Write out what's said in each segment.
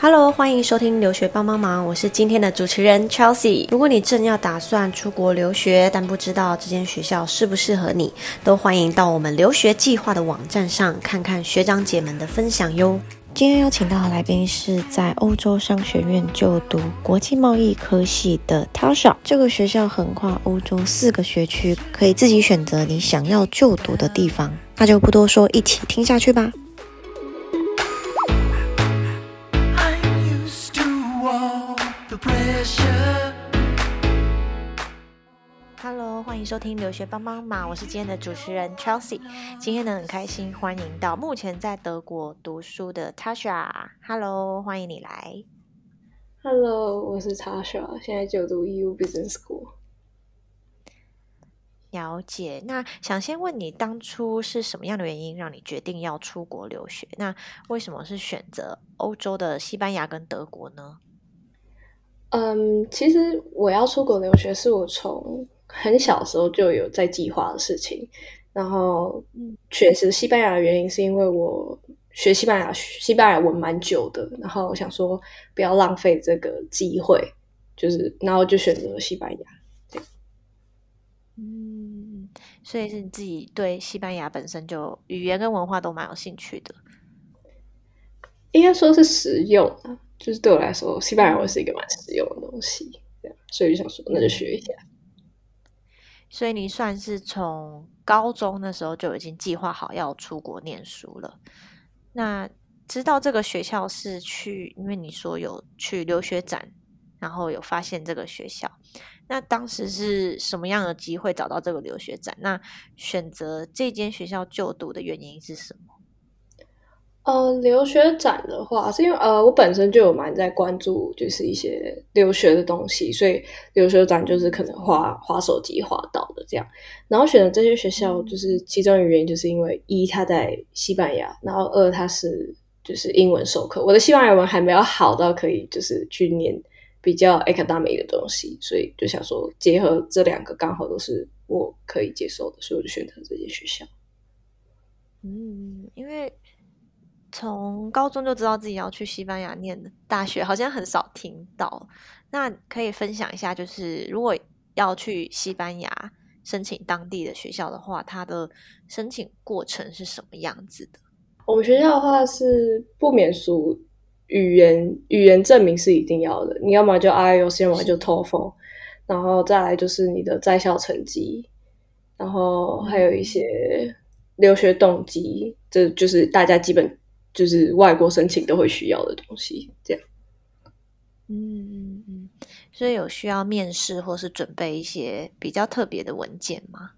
Hello，欢迎收听留学帮帮忙，我是今天的主持人 Chelsea。如果你正要打算出国留学，但不知道这间学校适不适合你，都欢迎到我们留学计划的网站上看看学长姐们的分享哟。今天邀请到的来宾是在欧洲商学院就读国际贸易科系的 Tasha。这个学校横跨欧洲四个学区，可以自己选择你想要就读的地方。那就不多说，一起听下去吧。欢迎收听留学帮帮忙，我是今天的主持人 Chelsea。今天呢很开心，欢迎到目前在德国读书的 Tasha。Hello，欢迎你来。Hello，我是 Tasha，现在就读 EU Business School。了解，那想先问你，当初是什么样的原因让你决定要出国留学？那为什么是选择欧洲的西班牙跟德国呢？嗯，其实我要出国留学是我从很小时候就有在计划的事情。然后，选择西班牙的原因是因为我学西班牙西班牙文蛮久的，然后我想说不要浪费这个机会，就是然后就选择了西班牙。嗯，所以是你自己对西班牙本身就语言跟文化都蛮有兴趣的，应该说是实用啊。就是对我来说，西班牙文是一个蛮实用的东西，这样，所以就想说，那就学一下。所以你算是从高中那时候就已经计划好要出国念书了。那知道这个学校是去，因为你说有去留学展，然后有发现这个学校。那当时是什么样的机会找到这个留学展？那选择这间学校就读的原因是什么？呃，留学展的话，是因为呃，我本身就有蛮在关注，就是一些留学的东西，所以留学展就是可能划划手机划到的这样。然后选择这些学校，就是其中的原因，就是因为一它在西班牙，然后二它是就是英文授课。我的西班牙文还没有好到可以就是去念比较 academic 的东西，所以就想说结合这两个，刚好都是我可以接受的，所以我就选择这些学校。嗯，因为。从高中就知道自己要去西班牙念大学，好像很少听到。那可以分享一下，就是如果要去西班牙申请当地的学校的话，它的申请过程是什么样子的？我们学校的话是不免俗，语言语言证明是一定要的。你要么就 IELTS，要么就 TOEFL，然后再来就是你的在校成绩，然后还有一些留学动机，这就是大家基本。就是外国申请都会需要的东西，这样。嗯嗯嗯，所以有需要面试或是准备一些比较特别的文件吗？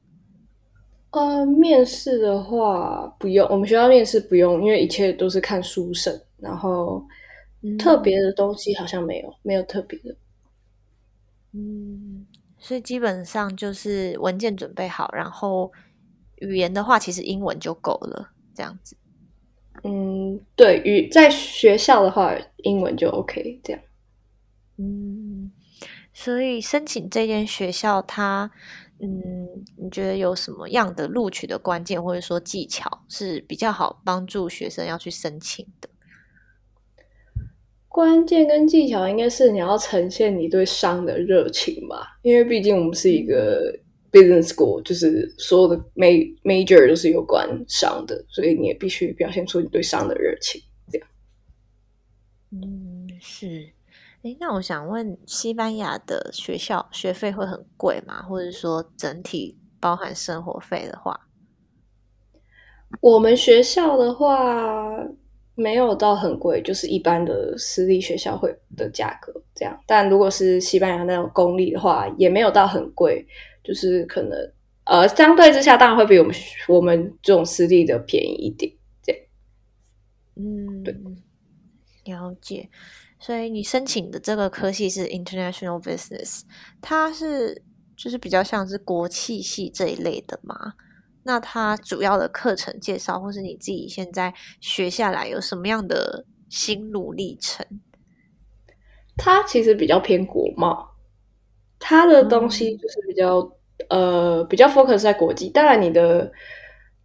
呃，面试的话不用，我们学校面试不用，因为一切都是看书审，然后特别的东西好像没有，没有特别的。嗯，所以基本上就是文件准备好，然后语言的话，其实英文就够了，这样子。嗯，对于在学校的话，英文就 OK 这样。嗯，所以申请这间学校，它，嗯，你觉得有什么样的录取的关键或者说技巧是比较好帮助学生要去申请的？关键跟技巧应该是你要呈现你对商的热情吧，因为毕竟我们是一个。Business school 就是所有的 major 都是有关商的，所以你也必须表现出你对商的热情。这样，嗯，是。哎，那我想问，西班牙的学校学费会很贵吗？或者说整体包含生活费的话，我们学校的话没有到很贵，就是一般的私立学校会的价格这样。但如果是西班牙那种公立的话，也没有到很贵。就是可能，呃，相对之下，当然会比我们我们这种私立的便宜一点，这样。嗯，对，了解。所以你申请的这个科系是 International Business，它是就是比较像是国际系这一类的嘛？那它主要的课程介绍，或是你自己现在学下来有什么样的心路历程？它其实比较偏国贸。它的东西就是比较呃比较 focus 在国际，当然你的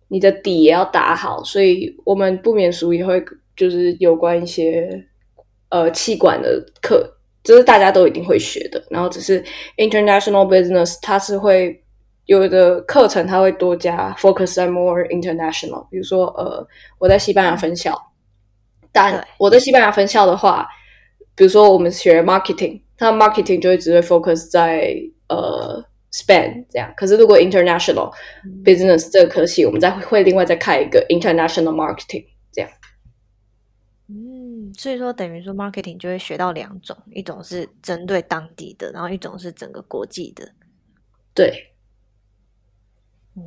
你的底也要打好，所以我们不免俗也会就是有关一些呃气管的课，这是大家都一定会学的。然后只是 international business 它是会有的课程，它会多加 focus on more international。比如说呃，我在西班牙分校，但我在西班牙分校的话，比如说我们学 marketing，它 marketing 就会只会 focus 在呃 Spain 这样。可是如果 international business 这个科系，我们再会另外再开一个 international marketing 这样。嗯，所以说等于说 marketing 就会学到两种，一种是针对当地的，然后一种是整个国际的。对。哦，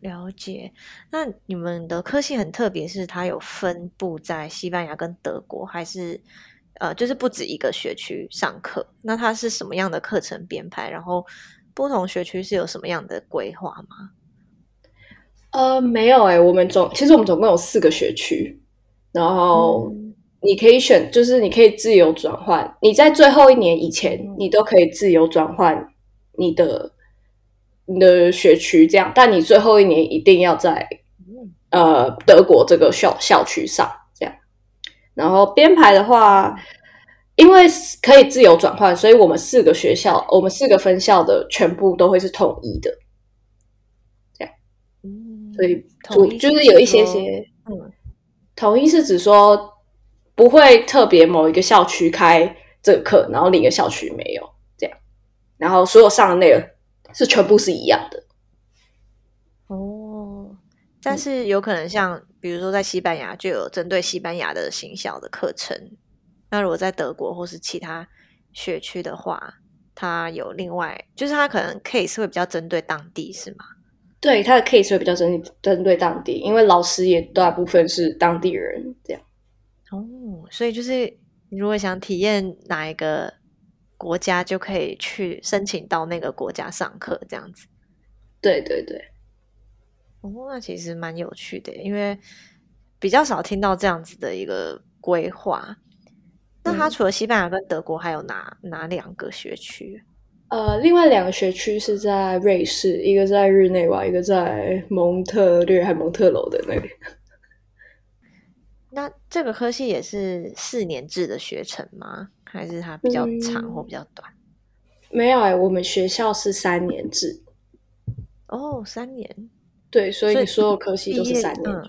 了解。那你们的科系很特别，是它有分布在西班牙跟德国，还是呃，就是不止一个学区上课？那它是什么样的课程编排？然后不同学区是有什么样的规划吗？呃，没有哎，我们总其实我们总共有四个学区，然后你可以选，就是你可以自由转换。你在最后一年以前，你都可以自由转换你的。你的学区这样，但你最后一年一定要在呃德国这个校校区上。然后编排的话，因为可以自由转换，所以我们四个学校，我们四个分校的全部都会是统一的。这样，嗯，所以统一就是有一些些，嗯，统一是指说不会特别某一个校区开这个课，然后另一个校区没有这样，然后所有上的内容。是全部是一样的哦，但是有可能像比如说在西班牙就有针对西班牙的行销的课程，那如果在德国或是其他学区的话，它有另外就是它可能 case 会比较针对当地是吗？对，它的 case 会比较针针对当地，因为老师也大部分是当地人这样。哦，所以就是你如果想体验哪一个。国家就可以去申请到那个国家上课，这样子。对对对，哦，那其实蛮有趣的，因为比较少听到这样子的一个规划。那它除了西班牙跟德国，还有哪哪两个学区？呃，另外两个学区是在瑞士，一个在日内瓦，一个在蒙特略还蒙特楼的那里。那这个科系也是四年制的学程吗？还是它比较长或比较短？没有哎，我们学校是三年制。哦，三年。对，所以所有科系都是三年，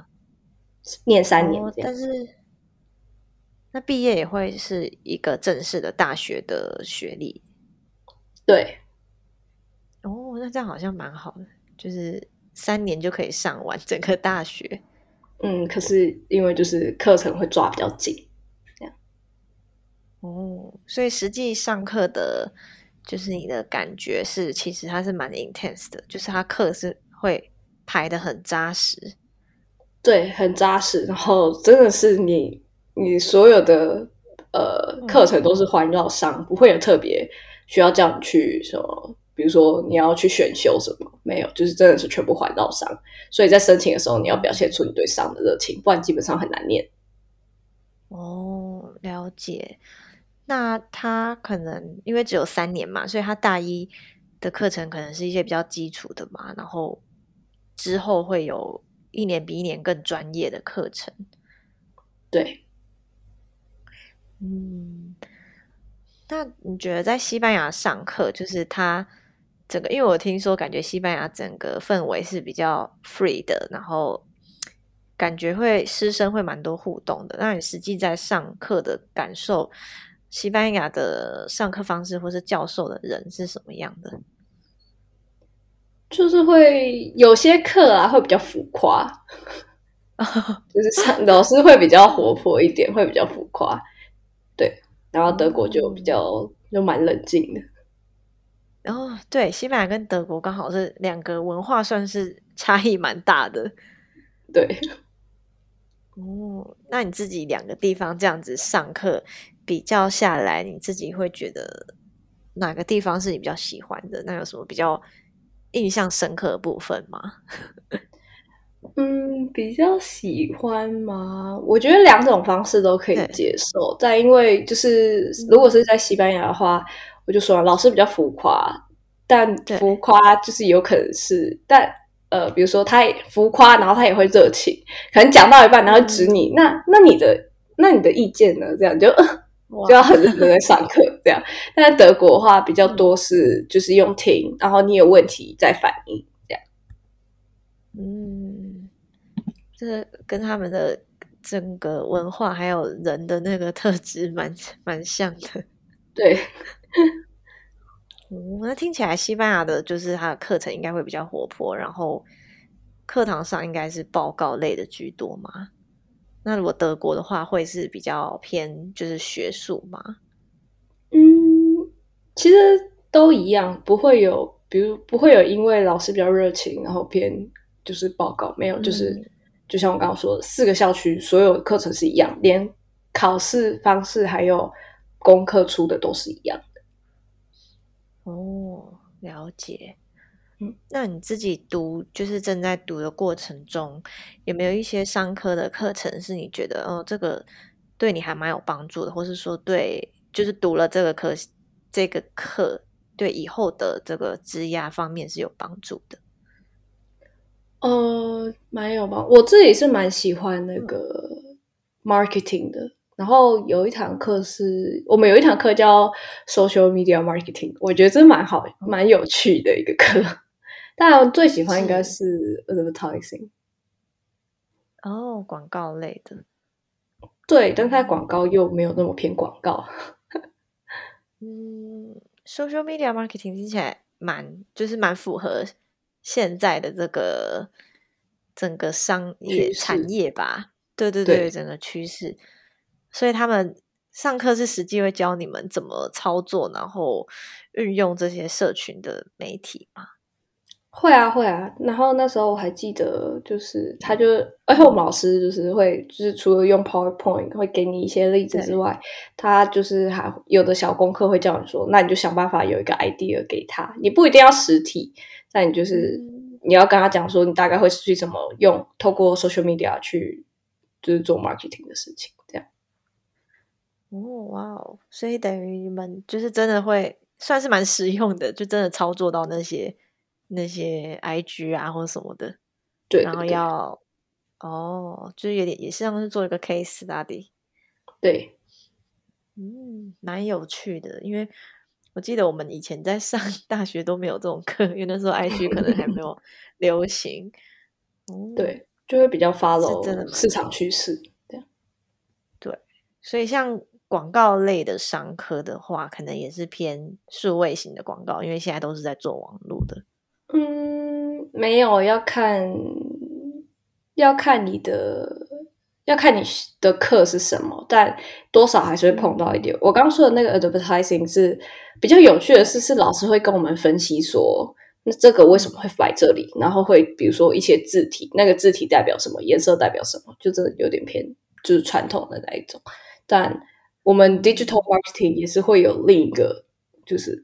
念三年。但是，那毕业也会是一个正式的大学的学历。对。哦，那这样好像蛮好的，就是三年就可以上完整个大学。嗯，可是因为就是课程会抓比较紧。这样哦，所以实际上课的，就是你的感觉是，其实它是蛮 intense 的，就是它课是会排的很扎实，对，很扎实，然后真的是你你所有的呃课程都是环绕上，不会有特别需要叫你去什么，比如说你要去选修什么，没有，就是真的是全部环绕上，所以在申请的时候你要表现出你对上的热情，不然基本上很难念。哦，了解。那他可能因为只有三年嘛，所以他大一的课程可能是一些比较基础的嘛，然后之后会有一年比一年更专业的课程。对，嗯，那你觉得在西班牙上课，就是他整个，因为我听说感觉西班牙整个氛围是比较 free 的，然后感觉会师生会蛮多互动的。那你实际在上课的感受？西班牙的上课方式或是教授的人是什么样的？就是会有些课啊，会比较浮夸，就是上老师会比较活泼一点，会比较浮夸。对，然后德国就比较就蛮冷静的。然后对，西班牙跟德国刚好是两个文化，算是差异蛮大的。对，哦，那你自己两个地方这样子上课。比较下来，你自己会觉得哪个地方是你比较喜欢的？那有什么比较印象深刻的部分吗？嗯，比较喜欢吗？我觉得两种方式都可以接受。但因为就是如果是在西班牙的话，我就说老师比较浮夸，但浮夸就是有可能是，但呃，比如说他浮夸，然后他也会热情，可能讲到一半然后指你，那那你的那你的意见呢？这样就。就要很认真在上课这样。但在德国的话比较多是就是用听，然后你有问题再反应这样。嗯，这跟他们的整个文化还有人的那个特质蛮蛮像的。对，嗯，那听起来西班牙的就是它的课程应该会比较活泼，然后课堂上应该是报告类的居多嘛？那如果德国的话，会是比较偏就是学术吗？嗯，其实都一样，不会有，比如不会有因为老师比较热情，然后偏就是报告，没有，就是就像我刚刚说的，四个校区所有课程是一样，连考试方式还有功课出的都是一样的。哦，了解。那你自己读，就是正在读的过程中，有没有一些商科的课程是你觉得，哦，这个对你还蛮有帮助的，或是说对，就是读了这个课，这个课对以后的这个职涯方面是有帮助的？呃，蛮有吧。我自己是蛮喜欢那个 marketing 的，然后有一堂课是我们有一堂课叫 social media marketing，我觉得这蛮好，蛮有趣的一个课。但我最喜欢应该是 advertising，哦，广告类的，对，但它广告又没有那么偏广告。嗯，social media marketing 听起来蛮，就是蛮符合现在的这个整个商业产业吧？对对对，整个趋势。所以他们上课是实际会教你们怎么操作，然后运用这些社群的媒体吗？会啊会啊，然后那时候我还记得，就是他就，而且我们老师就是会，就是除了用 PowerPoint 会给你一些例子之外，他就是还有的小功课会叫你说，那你就想办法有一个 idea 给他，你不一定要实体，但你就是你要跟他讲说，你大概会去怎么用，透过 social media 去就是做 marketing 的事情，这样。哦哇哦，所以等于你们就是真的会算是蛮实用的，就真的操作到那些。那些 IG 啊或者什么的，对，然后要哦，就是有点也是像是做一个 case study，对，嗯，蛮有趣的，因为我记得我们以前在上 大学都没有这种课，因为那时候 IG 可能还没有 流行，对，就会比较 follow 市场趋势这样，对，所以像广告类的商科的话，可能也是偏数位型的广告，因为现在都是在做网络的。嗯，没有要看，要看你的，要看你的课是什么，但多少还是会碰到一点。我刚刚说的那个 advertising 是比较有趣的是，是老师会跟我们分析说，那这个为什么会摆这里，然后会比如说一些字体，那个字体代表什么，颜色代表什么，就真的有点偏就是传统的那一种。但我们 digital marketing 也是会有另一个，就是。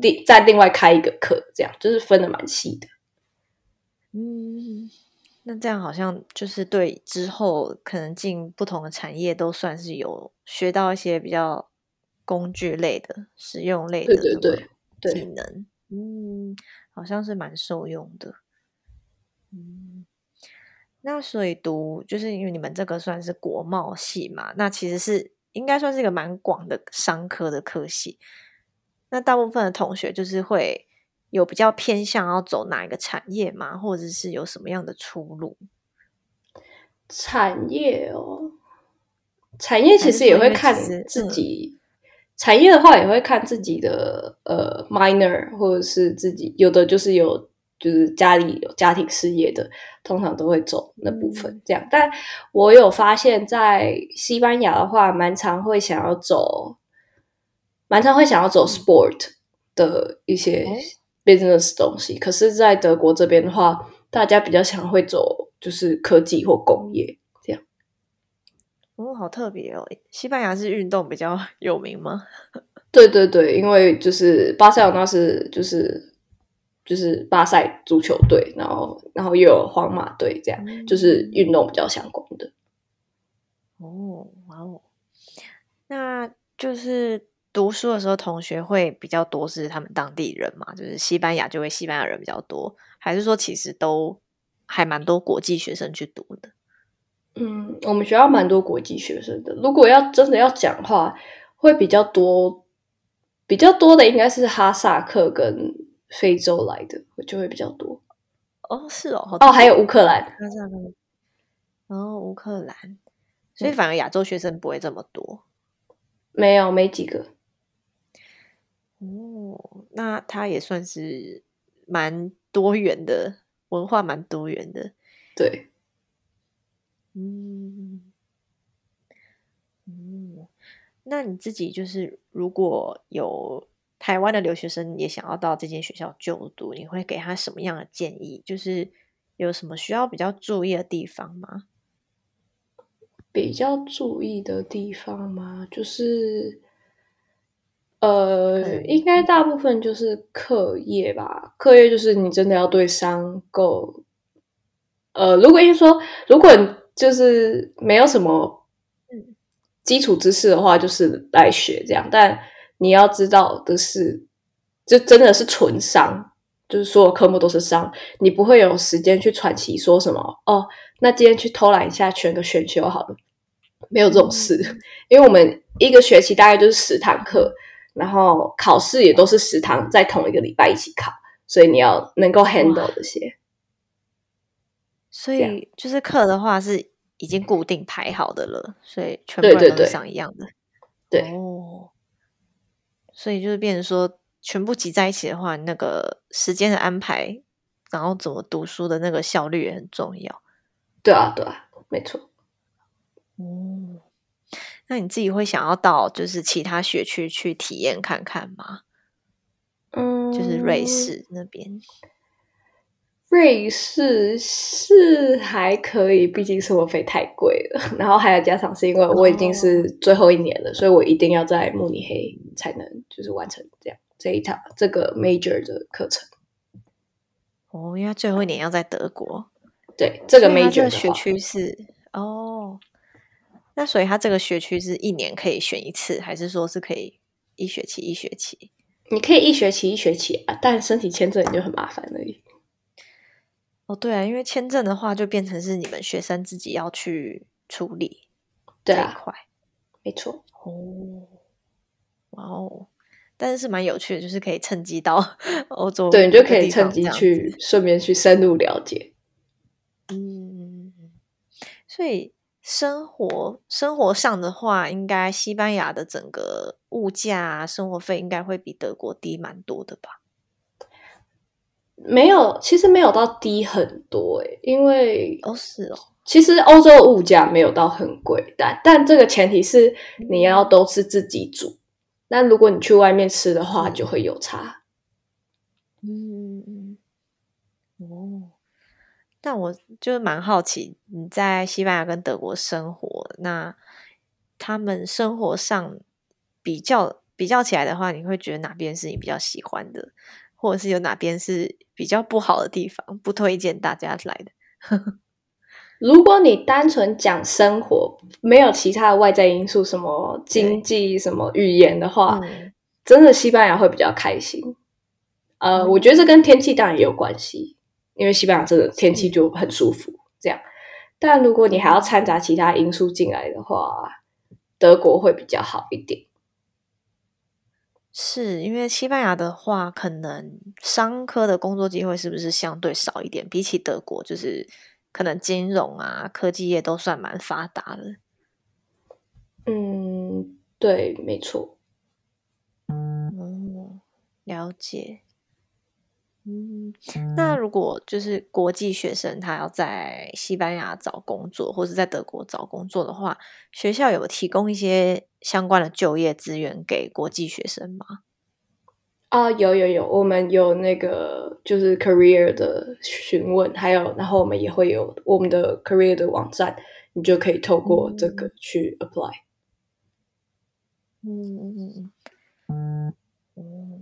另再另外开一个课，这样就是分的蛮细的。嗯，那这样好像就是对之后可能进不同的产业都算是有学到一些比较工具类的、实用类的对对对技能。嗯，好像是蛮受用的。嗯，那所以读就是因为你们这个算是国贸系嘛，那其实是应该算是一个蛮广的商科的科系。那大部分的同学就是会有比较偏向要走哪一个产业吗？或者是有什么样的出路？产业哦，产业其实也会看自己。产业的话也会看自己的呃 minor，或者是自己有的就是有就是家里有家庭事业的，通常都会走那部分这样。但我有发现，在西班牙的话，蛮常会想要走。蛮常会想要走 sport 的一些 business 东西，可是，在德国这边的话，大家比较想会走就是科技或工业这样。哦，好特别哦！西班牙是运动比较 有名吗？对对对，因为就是巴塞罗那是就是就是巴塞足球队，然后然后又有皇马队，这样就是运动比较相关的。哦，哇哦，那就是。读书的时候，同学会比较多是他们当地人嘛，就是西班牙就会西班牙人比较多，还是说其实都还蛮多国际学生去读的？嗯，我们学校蛮多国际学生的。如果要真的要讲话，会比较多，比较多的应该是哈萨克跟非洲来的，就会比较多。哦，是哦，哦，还有乌克兰，哈萨克，然后，乌克兰，所以反而亚洲学生不会这么多，没有，没几个。哦，那他也算是蛮多元的文化，蛮多元的。对，嗯，嗯，那你自己就是如果有台湾的留学生也想要到这间学校就读，你会给他什么样的建议？就是有什么需要比较注意的地方吗？比较注意的地方吗？就是。呃，应该大部分就是课业吧。课业就是你真的要对商够。呃，如果一说，如果就是没有什么基础知识的话，就是来学这样。但你要知道的是，就真的是纯商，就是所有科目都是商，你不会有时间去喘息，说什么哦，那今天去偷懒一下，选个选修好了，没有这种事。因为我们一个学期大概就是十堂课。然后考试也都是食堂在同一个礼拜一起考，所以你要能够 handle 这些。所以就是课的话是已经固定排好的了，所以全部人都上一样的。对哦，所以就是变成说全部挤在一起的话，那个时间的安排，然后怎么读书的那个效率也很重要。对啊，对啊，没错。哦。那你自己会想要到就是其他学区去体验看看吗？嗯，就是瑞士那边。瑞士是还可以，毕竟生活费太贵了。然后还有加上是因为我已经是最后一年了，所以我一定要在慕尼黑才能就是完成这样这一套这个 major 的课程。哦，因为最后一年要在德国。对，这个 major 学区是哦。那所以他这个学区是一年可以选一次，还是说是可以一学期一学期？你可以一学期一学期啊，但申请签证就很麻烦而已。哦，对啊，因为签证的话就变成是你们学生自己要去处理这一块，没错。哦，哇哦，但是蛮有趣的，就是可以趁机到 欧洲，对你就可以趁机去顺便去深入了解。嗯，所以。生活生活上的话，应该西班牙的整个物价、生活费应该会比德国低蛮多的吧？没有，其实没有到低很多诶，因为哦是哦，其实欧洲物价没有到很贵，但但这个前提是你要都是自己煮。那如果你去外面吃的话，就会有差。嗯嗯哦。但我就是蛮好奇，你在西班牙跟德国生活，那他们生活上比较比较起来的话，你会觉得哪边是你比较喜欢的，或者是有哪边是比较不好的地方，不推荐大家来的？如果你单纯讲生活，没有其他的外在因素，什么经济、什么语言的话，真的西班牙会比较开心。呃，我觉得这跟天气当然也有关系。因为西班牙这个天气就很舒服，这样。但如果你还要掺杂其他因素进来的话，德国会比较好一点。是因为西班牙的话，可能商科的工作机会是不是相对少一点？比起德国，就是可能金融啊、科技业都算蛮发达的。嗯，对，没错。嗯，了解。嗯，那如果就是国际学生，他要在西班牙找工作，或者在德国找工作的话，学校有提供一些相关的就业资源给国际学生吗？啊，有有有，我们有那个就是 career 的询问，还有然后我们也会有我们的 career 的网站，你就可以透过这个去 apply。嗯嗯嗯嗯嗯。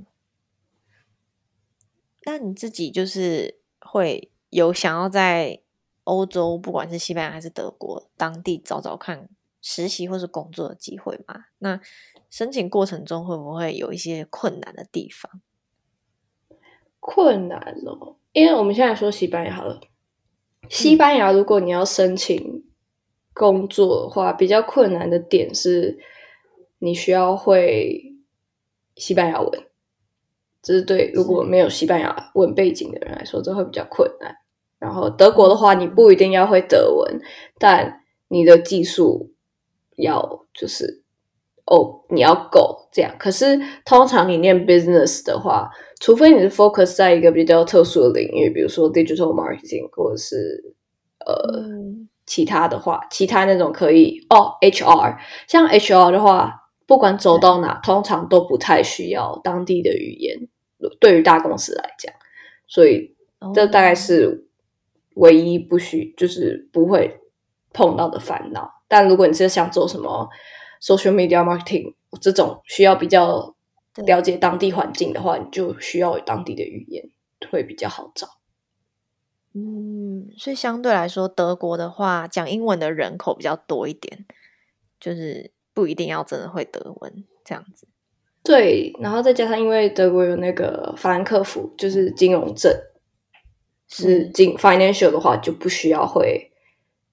那你自己就是会有想要在欧洲，不管是西班牙还是德国当地找找看实习或是工作的机会吗？那申请过程中会不会有一些困难的地方？困难哦，因为我们现在说西班牙好了，西班牙如果你要申请工作的话，比较困难的点是你需要会西班牙文，这是对如果没有西班牙文背景的人来说，这会比较困难。然后德国的话，你不一定要会德文，但你的技术要就是哦，你要够这样。可是通常你念 business 的话，除非你是 focus 在一个比较特殊的领域，比如说 digital marketing 或者是呃其他的话，其他那种可以哦 HR，像 HR 的话，不管走到哪，通常都不太需要当地的语言，对于大公司来讲，所以这大概是。唯一不需就是不会碰到的烦恼，但如果你是想做什么 social media marketing 这种需要比较了解当地环境的话，你就需要当地的语言会比较好找。嗯，所以相对来说，德国的话讲英文的人口比较多一点，就是不一定要真的会德文这样子。对，然后再加上因为德国有那个法兰克福，就是金融证。是金 financial 的话，就不需要会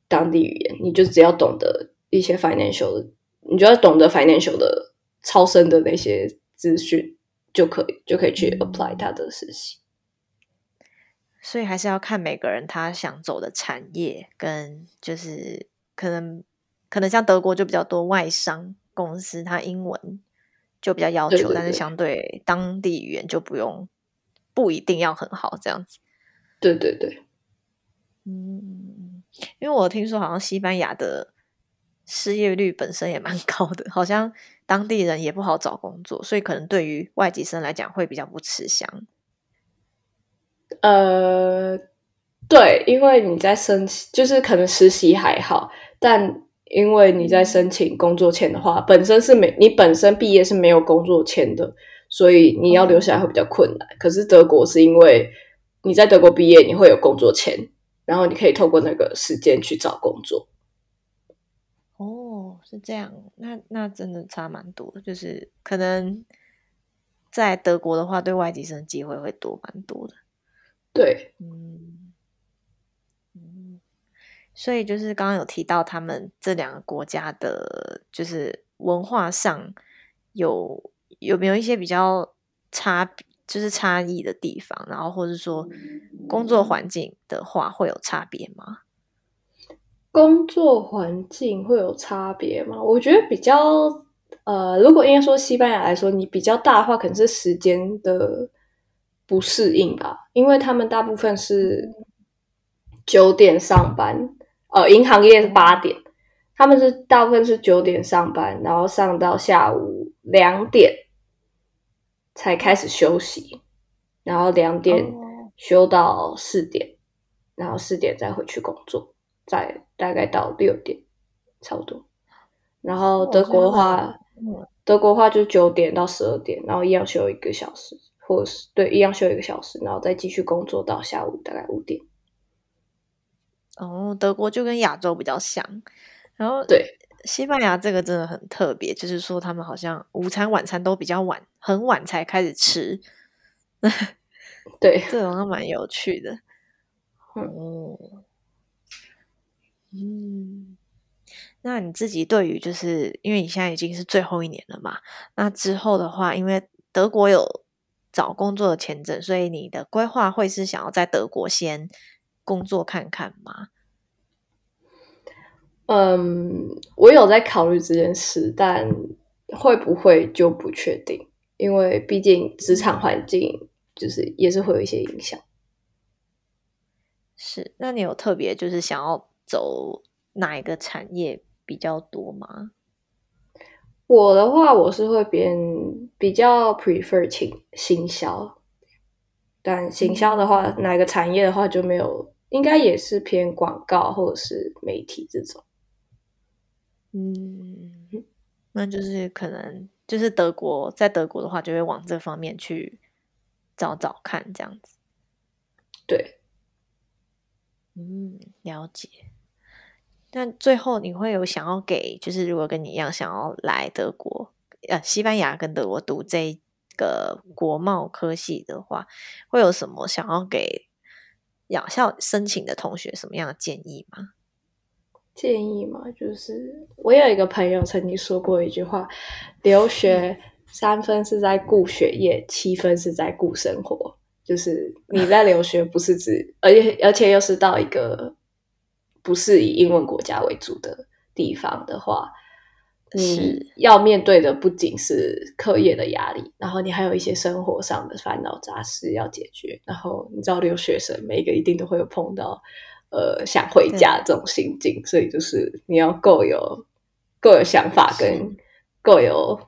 当地语言，你就只要懂得一些 financial 的，你就要懂得 financial 的超深的那些资讯就可以，就可以去 apply 他的实习。所以还是要看每个人他想走的产业，跟就是可能可能像德国就比较多外商公司，他英文就比较要求，但是相对当地语言就不用不一定要很好这样子。对对对，嗯，因为我听说好像西班牙的失业率本身也蛮高的，好像当地人也不好找工作，所以可能对于外籍生来讲会比较不吃香。呃，对，因为你在申请，就是可能实习还好，但因为你在申请工作签的话，本身是没你本身毕业是没有工作签的，所以你要留下来会比较困难。可是德国是因为。你在德国毕业，你会有工作签，然后你可以透过那个时间去找工作。哦，是这样，那那真的差蛮多，就是可能在德国的话，对外籍生机会会多蛮多的。对，嗯嗯，所以就是刚刚有提到他们这两个国家的，就是文化上有有没有一些比较差？就是差异的地方，然后或者说工作环境的话，会有差别吗？工作环境会有差别吗？我觉得比较呃，如果应该说西班牙来说，你比较大的话，可能是时间的不适应吧，因为他们大部分是九点上班，呃，银行业是八点，他们是大部分是九点上班，然后上到下午两点。才开始休息，然后两点休到四点，然后四点再回去工作，再大概到六点，差不多。然后德国的话，德国话就九点到十二点，然后一样休一个小时，或是对，一样休一个小时，然后再继续工作到下午大概五点。哦，德国就跟亚洲比较像，然后对。西班牙这个真的很特别，就是说他们好像午餐、晚餐都比较晚，很晚才开始吃。对，这种蛮有趣的。哦，嗯，那你自己对于就是因为你现在已经是最后一年了嘛？那之后的话，因为德国有找工作的签证，所以你的规划会是想要在德国先工作看看吗？嗯，我有在考虑这件事，但会不会就不确定，因为毕竟职场环境就是也是会有一些影响。是，那你有特别就是想要走哪一个产业比较多吗？我的话，我是会变比较 prefer 行行销，但行销的话，哪个产业的话就没有，应该也是偏广告或者是媒体这种。嗯，那就是可能就是德国，在德国的话，就会往这方面去找找看，这样子。对，嗯，了解。但最后你会有想要给，就是如果跟你一样想要来德国，呃，西班牙跟德国读这个国贸科系的话，会有什么想要给养校申请的同学什么样的建议吗？建议嘛，就是我有一个朋友曾经说过一句话：留学三分是在顾学业，七分是在顾生活。就是你在留学，不是指，而且而且又是到一个不是以英文国家为主的地方的话，你要面对的不仅是课业的压力，然后你还有一些生活上的烦恼杂事要解决。然后你知道留学生每一个一定都会有碰到。呃，想回家这种心境，所以就是你要够有够有想法，跟够有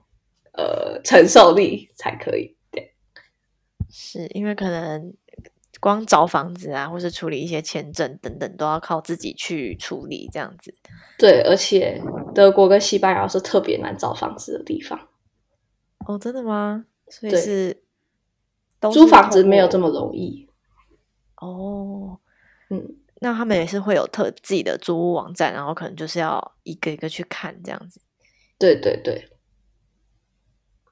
呃承受力才可以。对，是因为可能光找房子啊，或是处理一些签证等等，都要靠自己去处理这样子。对，而且德国跟西班牙是特别难找房子的地方。哦，真的吗？所以是租房子没有这么容易。哦，嗯。那他们也是会有特自己的租屋网站，然后可能就是要一个一个去看这样子。对对对。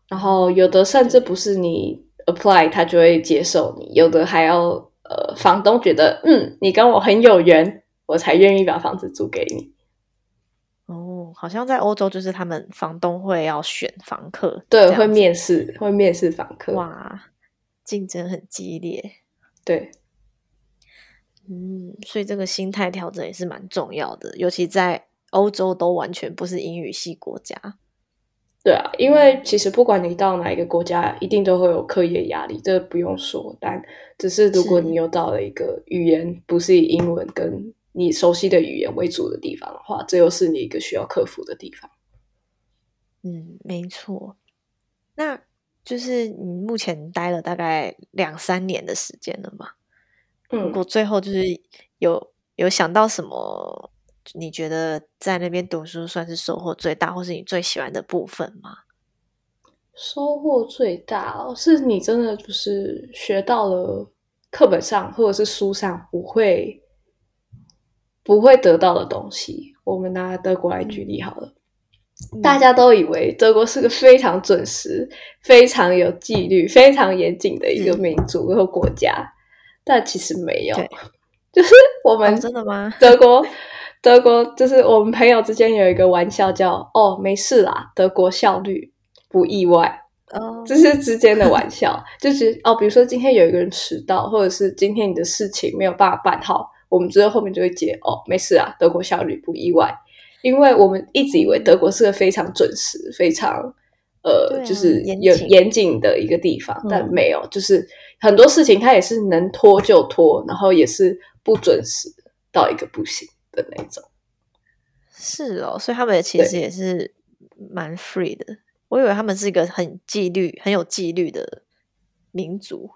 然后有的甚至不是你 apply 他就会接受你，有的还要呃房东觉得嗯你跟我很有缘，我才愿意把房子租给你。哦，好像在欧洲就是他们房东会要选房客，对，会面试，会面试房客。哇，竞争很激烈。对。嗯，所以这个心态调整也是蛮重要的，尤其在欧洲都完全不是英语系国家。对啊，因为其实不管你到哪一个国家，一定都会有课业压力，这不用说。但只是如果你又到了一个语言不是以英文跟你熟悉的语言为主的地方的话，这又是你一个需要克服的地方。嗯，没错。那就是你目前待了大概两三年的时间了吗？如果最后就是有有想到什么，你觉得在那边读书算是收获最大，或是你最喜欢的部分吗？收获最大哦，是你真的就是学到了课本上或者是书上不会不会得到的东西。我们拿德国来举例好了，大家都以为德国是个非常准时、非常有纪律、非常严谨的一个民族和国家。但其实没有，就是我们真的吗？德国，德国就是我们朋友之间有一个玩笑叫“哦，没事啦，德国效率不意外”，哦，这是之间的玩笑，就是哦，比如说今天有一个人迟到，或者是今天你的事情没有办法办好，我们之后后面就会接“哦，没事啊，德国效率不意外”，因为我们一直以为德国是个非常准时、非常。呃，就是有严谨的一个地方，但没有，就是很多事情它也是能拖就拖，然后也是不准时到一个不行的那种。是哦，所以他们其实也是蛮 free 的。我以为他们是一个很纪律、很有纪律的民族，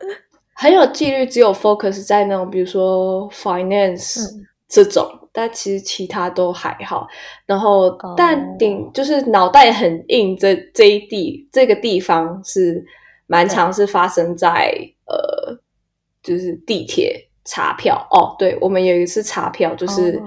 很有纪律，只有 focus 在那种比如说 finance。这种，但其实其他都还好。然后，但顶就是脑袋很硬，这这一地这个地方是蛮常是发生在呃，就是地铁查票哦。对，我们有一次查票，就是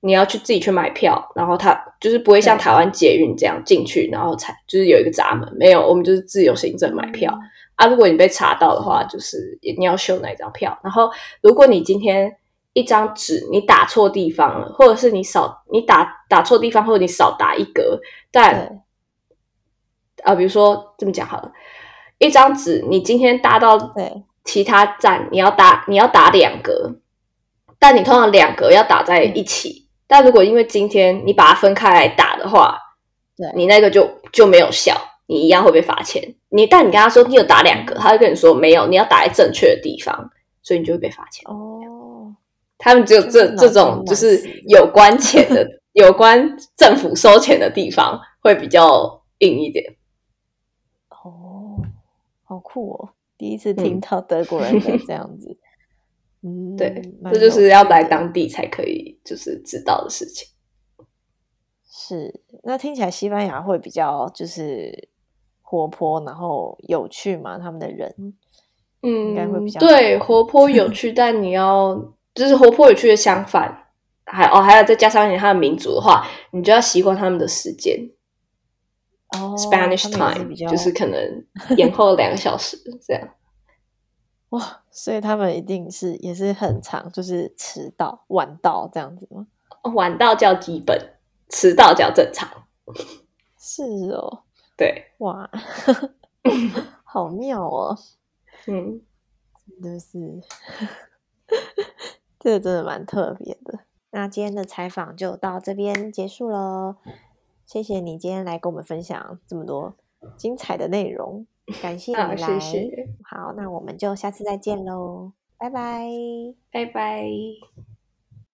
你要去自己去买票，然后他就是不会像台湾捷运这样进去，然后才就是有一个闸门，没有，我们就是自由行政买票啊。如果你被查到的话，就是一定要秀那张票。然后，如果你今天。一张纸，你打错地方了，或者是你少你打打错地方，或者你少打一格。但啊，比如说这么讲好了，一张纸，你今天搭到其他站，你要打你要打两格，但你通常两格要打在一起。但如果因为今天你把它分开来打的话，对你那个就就没有效，你一样会被罚钱。你但你跟他说你有打两格，他会跟你说没有，你要打在正确的地方，所以你就会被罚钱。哦。他们只有这这种，就是有关钱的、有关政府收钱的地方，会比较硬一点。哦，好酷哦！第一次听到德国人的 这样子。嗯，对，这就是要来当地才可以，就是知道的事情。是，那听起来西班牙会比较就是活泼，然后有趣嘛？他们的人，嗯，应该会比较对活泼有趣，但你要。就是活泼有趣的相反，还哦，还有再加上一点他的民族的话，你就要习惯他们的时间。哦，Spanish time 就是可能延后两个小时这样。哇，所以他们一定是也是很长，就是迟到、晚到这样子吗？晚到叫基本，迟到叫正常。是哦，对，哇，好妙哦，嗯，真的是，这个真的蛮特别的。那今天的采访就到这边结束喽，谢谢你今天来跟我们分享这么多精彩的内容，感谢你 好，来。谢谢，好，那我们就下次再见喽，拜拜。拜拜。